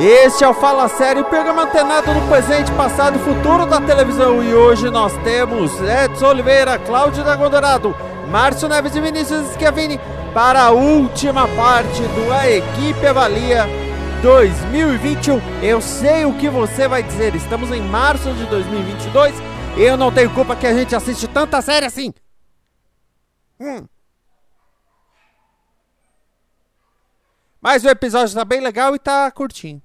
Este é o Fala Sério, programa antenado no presente, passado e futuro da televisão. E hoje nós temos Edson Oliveira, Cláudio Dagondorado, Márcio Neves e Vinícius Schiavini para a última parte do A Equipe Avalia 2021. Eu sei o que você vai dizer, estamos em março de 2022 e eu não tenho culpa que a gente assiste tanta série assim. Hum. Mas o episódio tá bem legal e tá curtinho.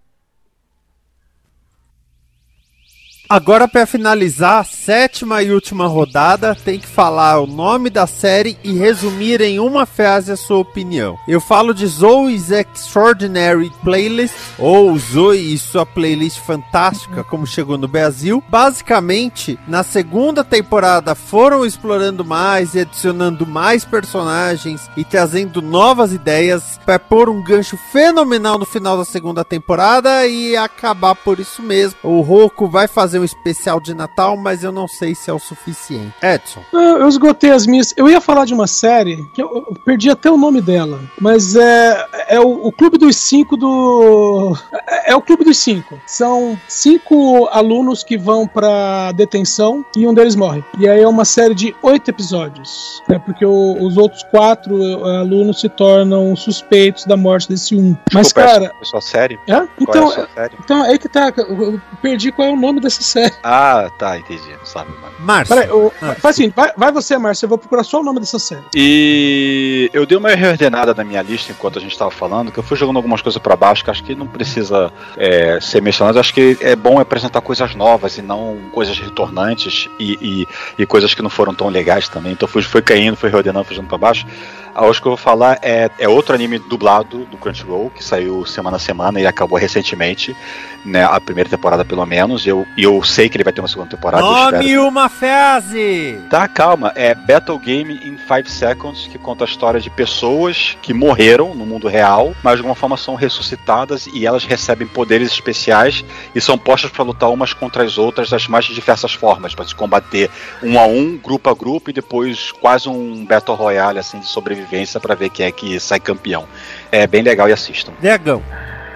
Agora, para finalizar sétima e última rodada, tem que falar o nome da série e resumir em uma frase a sua opinião. Eu falo de Zoe's Extraordinary Playlist, ou Zoe e sua playlist fantástica, como chegou no Brasil. Basicamente, na segunda temporada foram explorando mais e adicionando mais personagens e trazendo novas ideias para pôr um gancho fenomenal no final da segunda temporada e acabar por isso mesmo. O Roku vai fazer um especial de Natal, mas eu não sei se é o suficiente. Edson. Eu, eu esgotei as minhas. Eu ia falar de uma série que eu, eu perdi até o nome dela, mas é, é o, o Clube dos Cinco do. É, é o Clube dos Cinco. São cinco alunos que vão pra detenção e um deles morre. E aí é uma série de oito episódios. Né, porque o, os outros quatro uh, alunos se tornam suspeitos da morte desse um. Mas, Desculpa, cara. É só série? É? Qual Então, é série? então, aí que tá. Eu perdi qual é o nome dessa série. Ah, tá, entendi. Não sabe, mano. Márcio. Peraí, o- Ah, faz assim, vai, vai você, Márcio, eu vou procurar só o nome dessa série. E eu dei uma reordenada na minha lista enquanto a gente tava falando, que eu fui jogando algumas coisas pra baixo que acho que não precisa é, ser mencionado. Acho que é bom apresentar coisas novas e não coisas retornantes e, e, e coisas que não foram tão legais também. Então fui, foi caindo, foi reordenando, fui jogando pra baixo. A hoje que eu vou falar é, é outro anime dublado do Crunchyroll, que saiu semana a semana e acabou recentemente, né? A primeira temporada pelo menos. E eu, eu sei que ele vai ter uma segunda temporada. Nome uma frase! Tá, calma. É Battle Game in 5 Seconds, que conta a história de pessoas que morreram no mundo real, mas de alguma forma são ressuscitadas e elas recebem poderes especiais e são postas pra lutar umas contra as outras das mais diversas formas, pra se combater um a um, grupo a grupo e depois quase um Battle Royale assim de sobrevivência pra ver quem é que sai campeão. É bem legal e assistam. Dragão.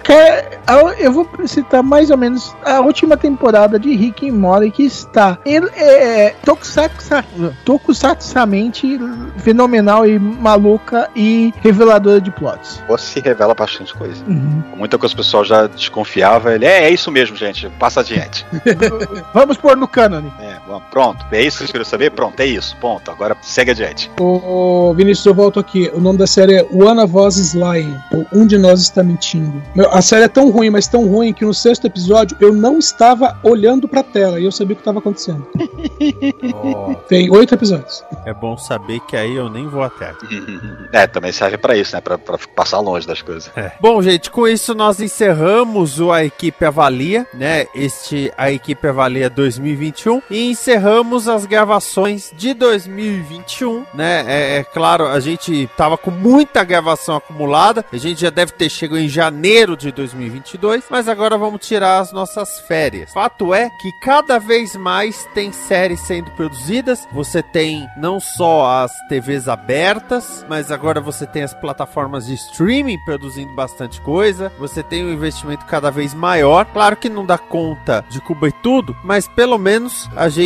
Cara, a- eu vou citar mais ou menos a última temporada de Rick and Morty que está ele é, tokusatsa- tokusatsamente fenomenal e maluca e reveladora de plots. Você revela bastante coisa. Uhum. Muita coisa que o pessoal já desconfiava. Ele é, é isso mesmo, gente. Passa adiante. Vamos pôr no cânone. É, bom, pronto. É isso que vocês queriam saber? Pronto, é isso. Ponto. Agora segue adiante. Ô, Vinícius, eu volto aqui. O nome da série é One of Us is Lying. ou Um de Nós Está Mentindo. Meu, a série é tão ruim, mas tão ruim, que no sexto episódio eu não estava olhando pra tela e eu sabia o que estava acontecendo. Tem oito episódios. É bom saber que aí eu nem vou até. É, também serve pra isso, né? Pra, pra passar longe das coisas. Bom, gente, com isso nós encerramos o A Equipe Avalia, né? Este A Equipe Avalia 2021 e encerramos as gravações de 2021, né? É, é claro, a gente tava com muita gravação acumulada, a gente já deve ter chegado em janeiro de 2022, mas agora vamos tirar as nossas férias. Fato é que cada vez mais tem séries sendo produzidas, você tem não só as TVs abertas, mas agora você tem as plataformas de streaming produzindo bastante coisa, você tem um investimento cada vez maior. Claro que não dá conta de cobrir tudo, mas pelo menos a gente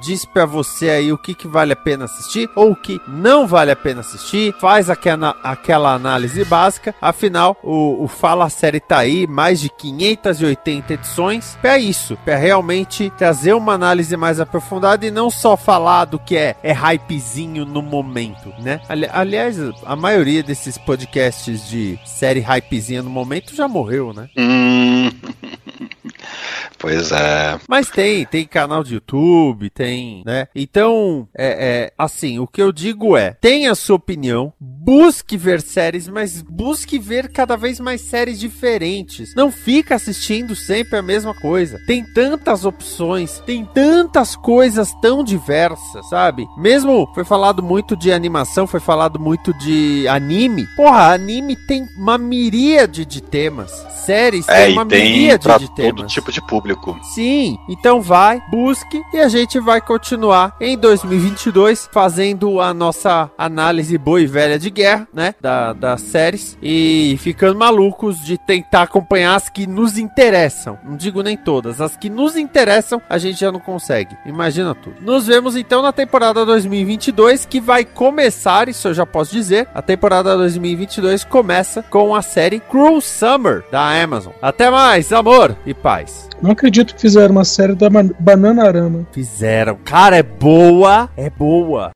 diz pra você aí o que, que vale a pena assistir ou o que não vale a pena assistir, faz aquela, aquela análise básica. Afinal, o, o Fala Série tá aí, mais de 580 edições, pra isso, pra realmente trazer uma análise mais aprofundada e não só falar do que é, é hypezinho no momento, né? Ali- aliás, a maioria desses podcasts de série hypezinha no momento já morreu, né? Hum. Pois é. Mas tem, tem canal de YouTube, tem, né? Então, é, é, assim, o que eu digo é, tenha a sua opinião, busque ver séries, mas busque ver cada vez mais séries diferentes. Não fica assistindo sempre a mesma coisa. Tem tantas opções, tem tantas coisas tão diversas, sabe? Mesmo foi falado muito de animação, foi falado muito de anime. Porra, anime tem uma miríade de temas. Séries É, tem uma tem miríade pra de todo temas. tipo de público. Sim, então vai, busque e a gente vai continuar em 2022 fazendo a nossa análise boa e velha de guerra, né? Da, das séries e ficando malucos de tentar acompanhar as que nos interessam. Não digo nem todas, as que nos interessam a gente já não consegue. Imagina tudo. Nos vemos então na temporada 2022 que vai começar, isso eu já posso dizer. A temporada 2022 começa com a série Cruel Summer da Amazon. Até mais, amor e paz. Não acredito que fizeram uma série da Bananarama. Fizeram. Cara, é boa. É boa.